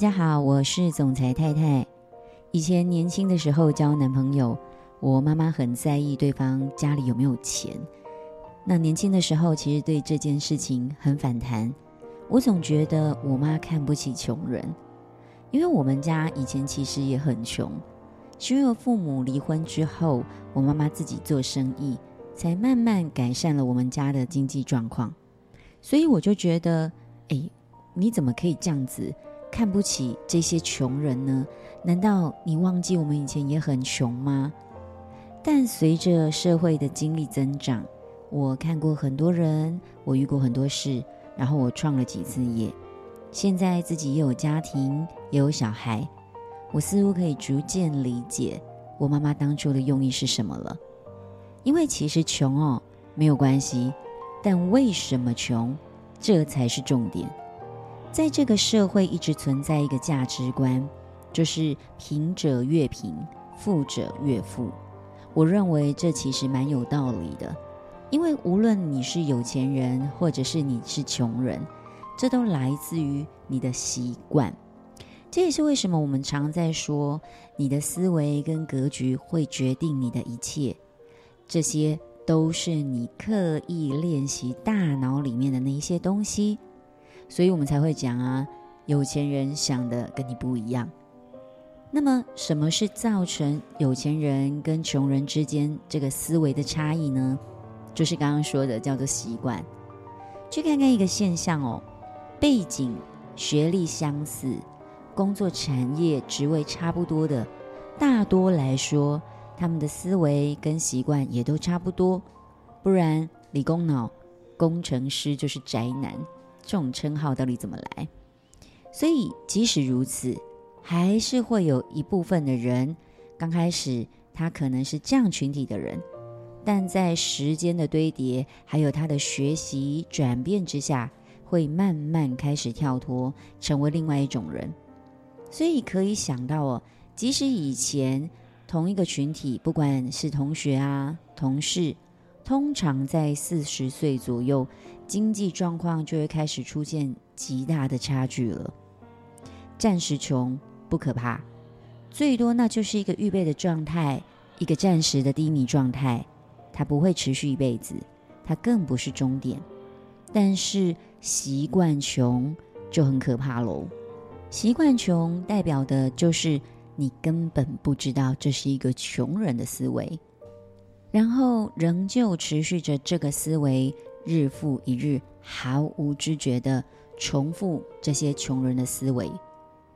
大家好，我是总裁太太。以前年轻的时候交男朋友，我妈妈很在意对方家里有没有钱。那年轻的时候，其实对这件事情很反弹。我总觉得我妈看不起穷人，因为我们家以前其实也很穷。是因为父母离婚之后，我妈妈自己做生意，才慢慢改善了我们家的经济状况。所以我就觉得，哎，你怎么可以这样子？看不起这些穷人呢？难道你忘记我们以前也很穷吗？但随着社会的经历增长，我看过很多人，我遇过很多事，然后我创了几次业，现在自己也有家庭，也有小孩，我似乎可以逐渐理解我妈妈当初的用意是什么了。因为其实穷哦，没有关系，但为什么穷，这才是重点。在这个社会一直存在一个价值观，就是贫者越贫，富者越富。我认为这其实蛮有道理的，因为无论你是有钱人，或者是你是穷人，这都来自于你的习惯。这也是为什么我们常在说，你的思维跟格局会决定你的一切。这些都是你刻意练习大脑里面的那一些东西。所以我们才会讲啊，有钱人想的跟你不一样。那么，什么是造成有钱人跟穷人之间这个思维的差异呢？就是刚刚说的，叫做习惯。去看看一个现象哦，背景、学历相似，工作产业、职位差不多的，大多来说，他们的思维跟习惯也都差不多。不然，理工脑工程师就是宅男。这种称号到底怎么来？所以即使如此，还是会有一部分的人，刚开始他可能是这样群体的人，但在时间的堆叠，还有他的学习转变之下，会慢慢开始跳脱，成为另外一种人。所以可以想到哦，即使以前同一个群体，不管是同学啊、同事，通常在四十岁左右，经济状况就会开始出现极大的差距了。暂时穷不可怕，最多那就是一个预备的状态，一个暂时的低迷状态，它不会持续一辈子，它更不是终点。但是习惯穷就很可怕喽。习惯穷代表的就是你根本不知道这是一个穷人的思维，然后仍旧持续着这个思维。日复一日，毫无知觉地重复这些穷人的思维，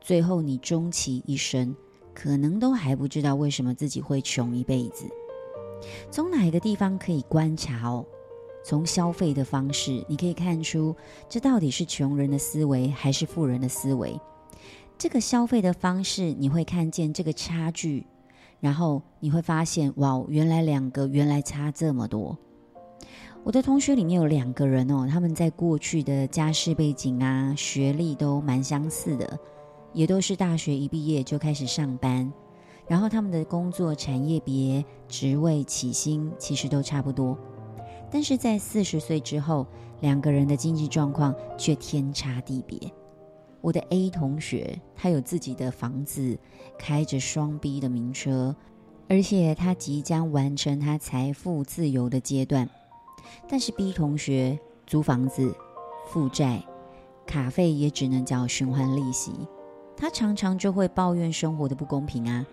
最后你终其一生，可能都还不知道为什么自己会穷一辈子。从哪一个地方可以观察哦？从消费的方式，你可以看出这到底是穷人的思维还是富人的思维。这个消费的方式，你会看见这个差距，然后你会发现，哇，原来两个原来差这么多。我的同学里面有两个人哦，他们在过去的家世背景啊、学历都蛮相似的，也都是大学一毕业就开始上班，然后他们的工作产业别、职位、起薪其实都差不多，但是在四十岁之后，两个人的经济状况却天差地别。我的 A 同学，他有自己的房子，开着双 B 的名车，而且他即将完成他财富自由的阶段。但是 B 同学租房子、负债、卡费也只能缴循环利息，他常常就会抱怨生活的不公平啊。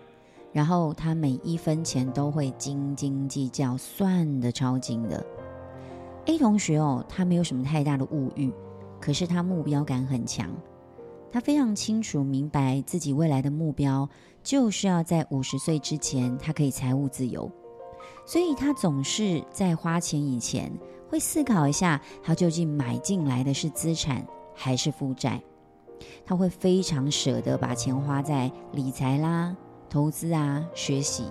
然后他每一分钱都会斤斤计较，算得超精的。A 同学哦，他没有什么太大的物欲，可是他目标感很强，他非常清楚明白自己未来的目标就是要在五十岁之前，他可以财务自由。所以他总是在花钱以前会思考一下，他究竟买进来的是资产还是负债。他会非常舍得把钱花在理财啦、投资啊、学习，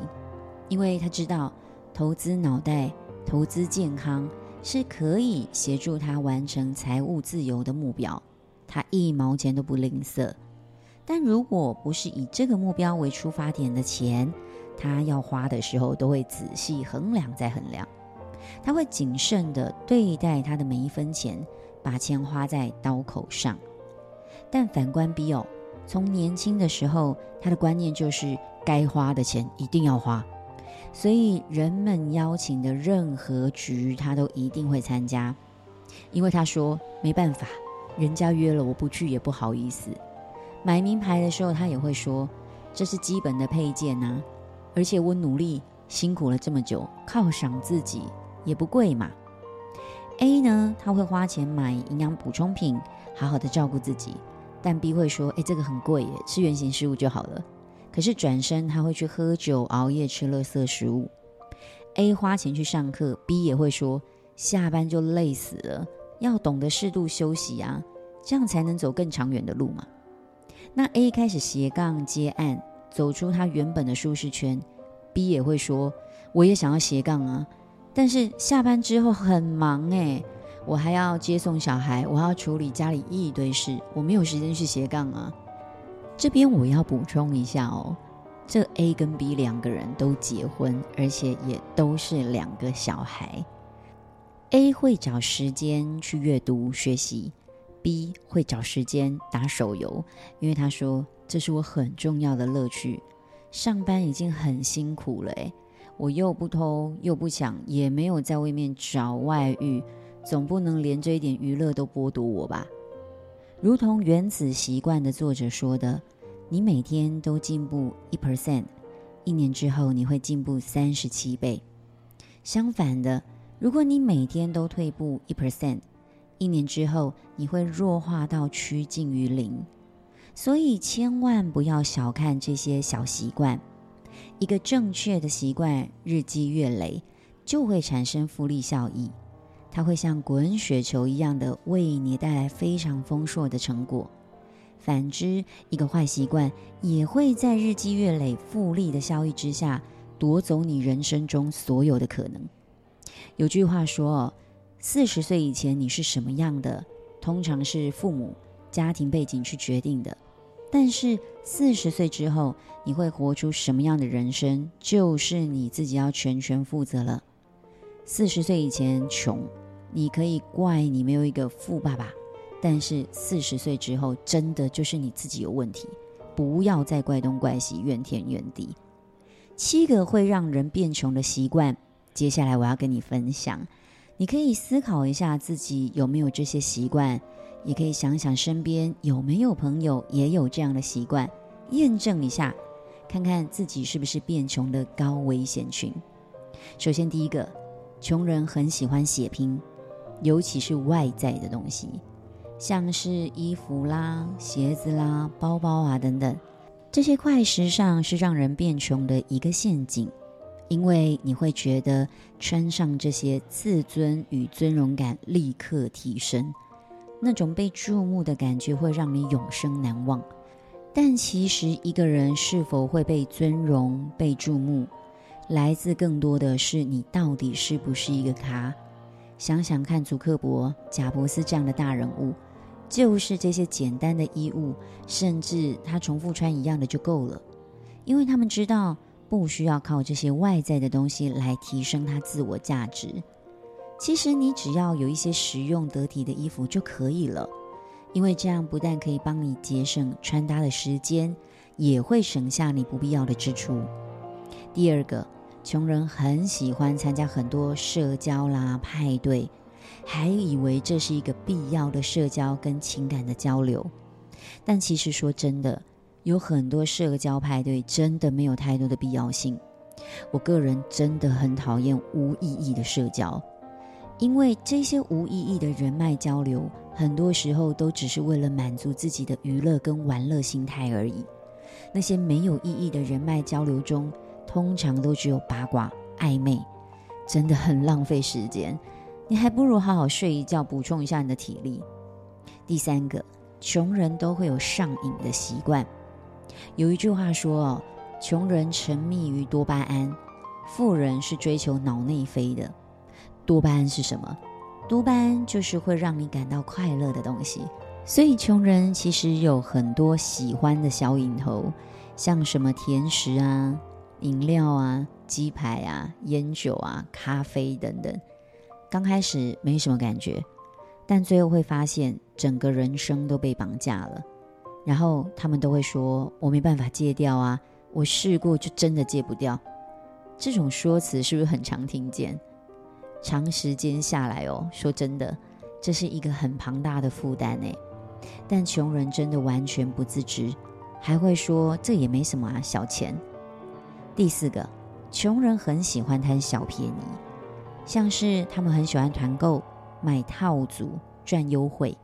因为他知道投资脑袋、投资健康是可以协助他完成财务自由的目标。他一毛钱都不吝啬。但如果不是以这个目标为出发点的钱，他要花的时候都会仔细衡量再衡量，他会谨慎的对待他的每一分钱，把钱花在刀口上。但反观 B 哦，从年轻的时候，他的观念就是该花的钱一定要花，所以人们邀请的任何局，他都一定会参加。因为他说没办法，人家约了我不去也不好意思。买名牌的时候，他也会说这是基本的配件呐，而且我努力辛苦了这么久，犒赏自己也不贵嘛。A 呢，他会花钱买营养补充品，好好的照顾自己。但 B 会说：“哎，这个很贵耶，吃原型食物就好了。”可是转身他会去喝酒、熬夜、吃垃圾食物。A 花钱去上课，B 也会说：“下班就累死了，要懂得适度休息啊，这样才能走更长远的路嘛。”那 A 开始斜杠接案，走出他原本的舒适圈，B 也会说：“我也想要斜杠啊。”但是下班之后很忙诶，我还要接送小孩，我还要处理家里一堆事，我没有时间去斜杠啊。这边我要补充一下哦，这 A 跟 B 两个人都结婚，而且也都是两个小孩。A 会找时间去阅读学习，B 会找时间打手游，因为他说这是我很重要的乐趣。上班已经很辛苦了诶。我又不偷又不抢，也没有在外面找外遇，总不能连这一点娱乐都剥夺我吧？如同《原子习惯》的作者说的：“你每天都进步一 percent，一年之后你会进步三十七倍。相反的，如果你每天都退步一 percent，一年之后你会弱化到趋近于零。所以千万不要小看这些小习惯。”一个正确的习惯，日积月累，就会产生复利效益。它会像滚雪球一样的为你带来非常丰硕的成果。反之，一个坏习惯也会在日积月累复利的效益之下，夺走你人生中所有的可能。有句话说：“四十岁以前你是什么样的，通常是父母、家庭背景去决定的。”但是四十岁之后，你会活出什么样的人生，就是你自己要全权负责了。四十岁以前穷，你可以怪你没有一个富爸爸，但是四十岁之后，真的就是你自己有问题，不要再怪东怪西，怨天怨地。七个会让人变穷的习惯，接下来我要跟你分享，你可以思考一下自己有没有这些习惯。也可以想想身边有没有朋友也有这样的习惯，验证一下，看看自己是不是变穷的高危险群。首先，第一个，穷人很喜欢血拼，尤其是外在的东西，像是衣服啦、鞋子啦、包包啊等等，这些快时尚是让人变穷的一个陷阱，因为你会觉得穿上这些，自尊与尊荣感立刻提升。那种被注目的感觉会让你永生难忘，但其实一个人是否会被尊荣、被注目，来自更多的是你到底是不是一个咖。想想看，祖克伯、贾伯斯这样的大人物，就是这些简单的衣物，甚至他重复穿一样的就够了，因为他们知道不需要靠这些外在的东西来提升他自我价值。其实你只要有一些实用得体的衣服就可以了，因为这样不但可以帮你节省穿搭的时间，也会省下你不必要的支出。第二个，穷人很喜欢参加很多社交啦、派对，还以为这是一个必要的社交跟情感的交流。但其实说真的，有很多社交派对真的没有太多的必要性。我个人真的很讨厌无意义的社交。因为这些无意义的人脉交流，很多时候都只是为了满足自己的娱乐跟玩乐心态而已。那些没有意义的人脉交流中，通常都只有八卦、暧昧，真的很浪费时间。你还不如好好睡一觉，补充一下你的体力。第三个，穷人都会有上瘾的习惯。有一句话说：“哦，穷人沉迷于多巴胺，富人是追求脑内啡的。”多巴胺是什么？多巴胺就是会让你感到快乐的东西。所以穷人其实有很多喜欢的小瘾头，像什么甜食啊、饮料啊、鸡排啊、烟酒啊、咖啡等等。刚开始没什么感觉，但最后会发现整个人生都被绑架了。然后他们都会说：“我没办法戒掉啊，我试过就真的戒不掉。”这种说辞是不是很常听见？长时间下来哦，说真的，这是一个很庞大的负担诶。但穷人真的完全不自知，还会说这也没什么啊，小钱。第四个，穷人很喜欢贪小便宜，像是他们很喜欢团购、买套组赚优惠。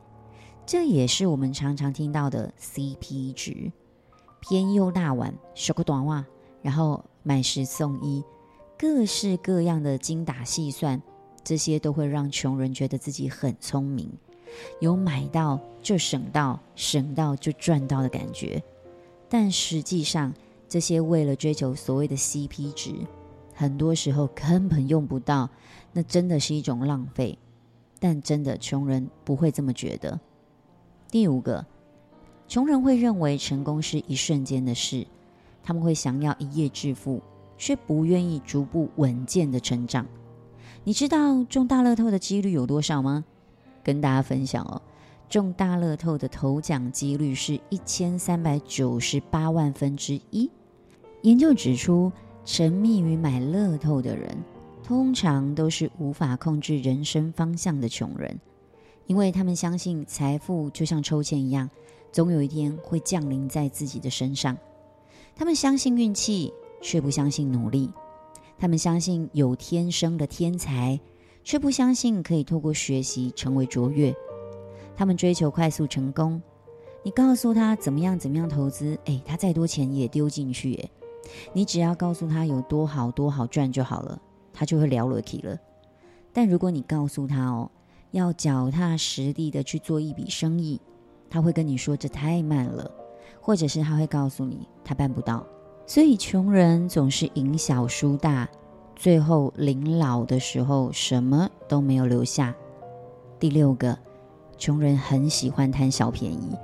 这也是我们常常听到的 CP 值，便宜又大碗，收个短袜，然后买十送一，各式各样的精打细算，这些都会让穷人觉得自己很聪明，有买到就省到，省到就赚到的感觉。但实际上，这些为了追求所谓的 CP 值，很多时候根本用不到，那真的是一种浪费。但真的穷人不会这么觉得。第五个，穷人会认为成功是一瞬间的事，他们会想要一夜致富，却不愿意逐步稳健的成长。你知道中大乐透的几率有多少吗？跟大家分享哦，中大乐透的头奖几率是一千三百九十八万分之一。研究指出，沉迷于买乐透的人，通常都是无法控制人生方向的穷人。因为他们相信财富就像抽签一样，总有一天会降临在自己的身上。他们相信运气，却不相信努力；他们相信有天生的天才，却不相信可以透过学习成为卓越。他们追求快速成功，你告诉他怎么样怎么样投资，诶，他再多钱也丢进去。诶，你只要告诉他有多好多好赚就好了，他就会了了起了。但如果你告诉他哦，要脚踏实地的去做一笔生意，他会跟你说这太慢了，或者是他会告诉你他办不到。所以穷人总是赢小输大，最后临老的时候什么都没有留下。第六个，穷人很喜欢贪小便宜，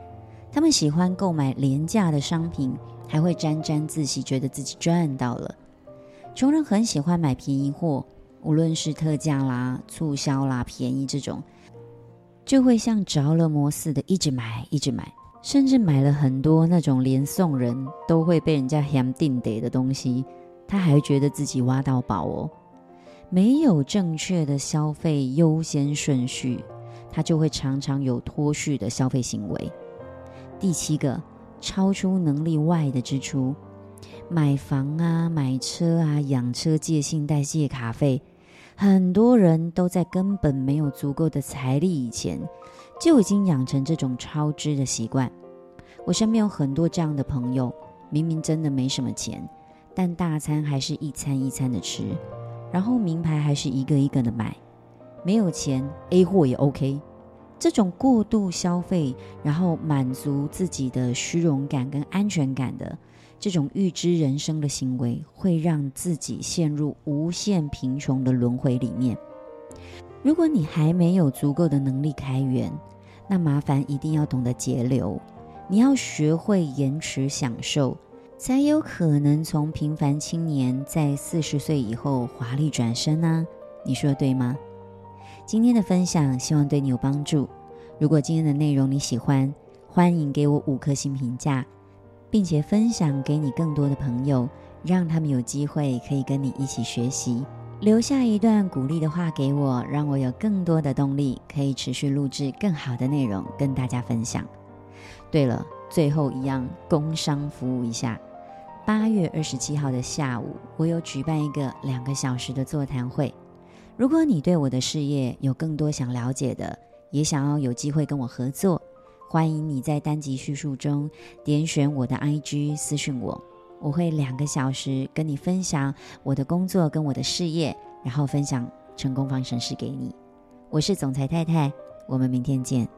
他们喜欢购买廉价的商品，还会沾沾自喜，觉得自己赚到了。穷人很喜欢买便宜货。无论是特价啦、促销啦、便宜这种，就会像着了魔似的，一直买，一直买，甚至买了很多那种连送人都会被人家嫌定得的东西，他还觉得自己挖到宝哦。没有正确的消费优先顺序，他就会常常有脱序的消费行为。第七个，超出能力外的支出。买房啊，买车啊，养车借信贷借卡费，很多人都在根本没有足够的财力以前，就已经养成这种超支的习惯。我身边有很多这样的朋友，明明真的没什么钱，但大餐还是一餐一餐的吃，然后名牌还是一个一个的买，没有钱 A 货也 OK。这种过度消费，然后满足自己的虚荣感跟安全感的。这种预知人生的行为，会让自己陷入无限贫穷的轮回里面。如果你还没有足够的能力开源，那麻烦一定要懂得节流。你要学会延迟享受，才有可能从平凡青年在四十岁以后华丽转身呢、你说对吗？今天的分享希望对你有帮助。如果今天的内容你喜欢，欢迎给我五颗星评价。并且分享给你更多的朋友，让他们有机会可以跟你一起学习。留下一段鼓励的话给我，让我有更多的动力，可以持续录制更好的内容跟大家分享。对了，最后一样工商服务一下，八月二十七号的下午，我有举办一个两个小时的座谈会。如果你对我的事业有更多想了解的，也想要有机会跟我合作。欢迎你在单集叙述中点选我的 IG 私讯我，我会两个小时跟你分享我的工作跟我的事业，然后分享成功方程式给你。我是总裁太太，我们明天见。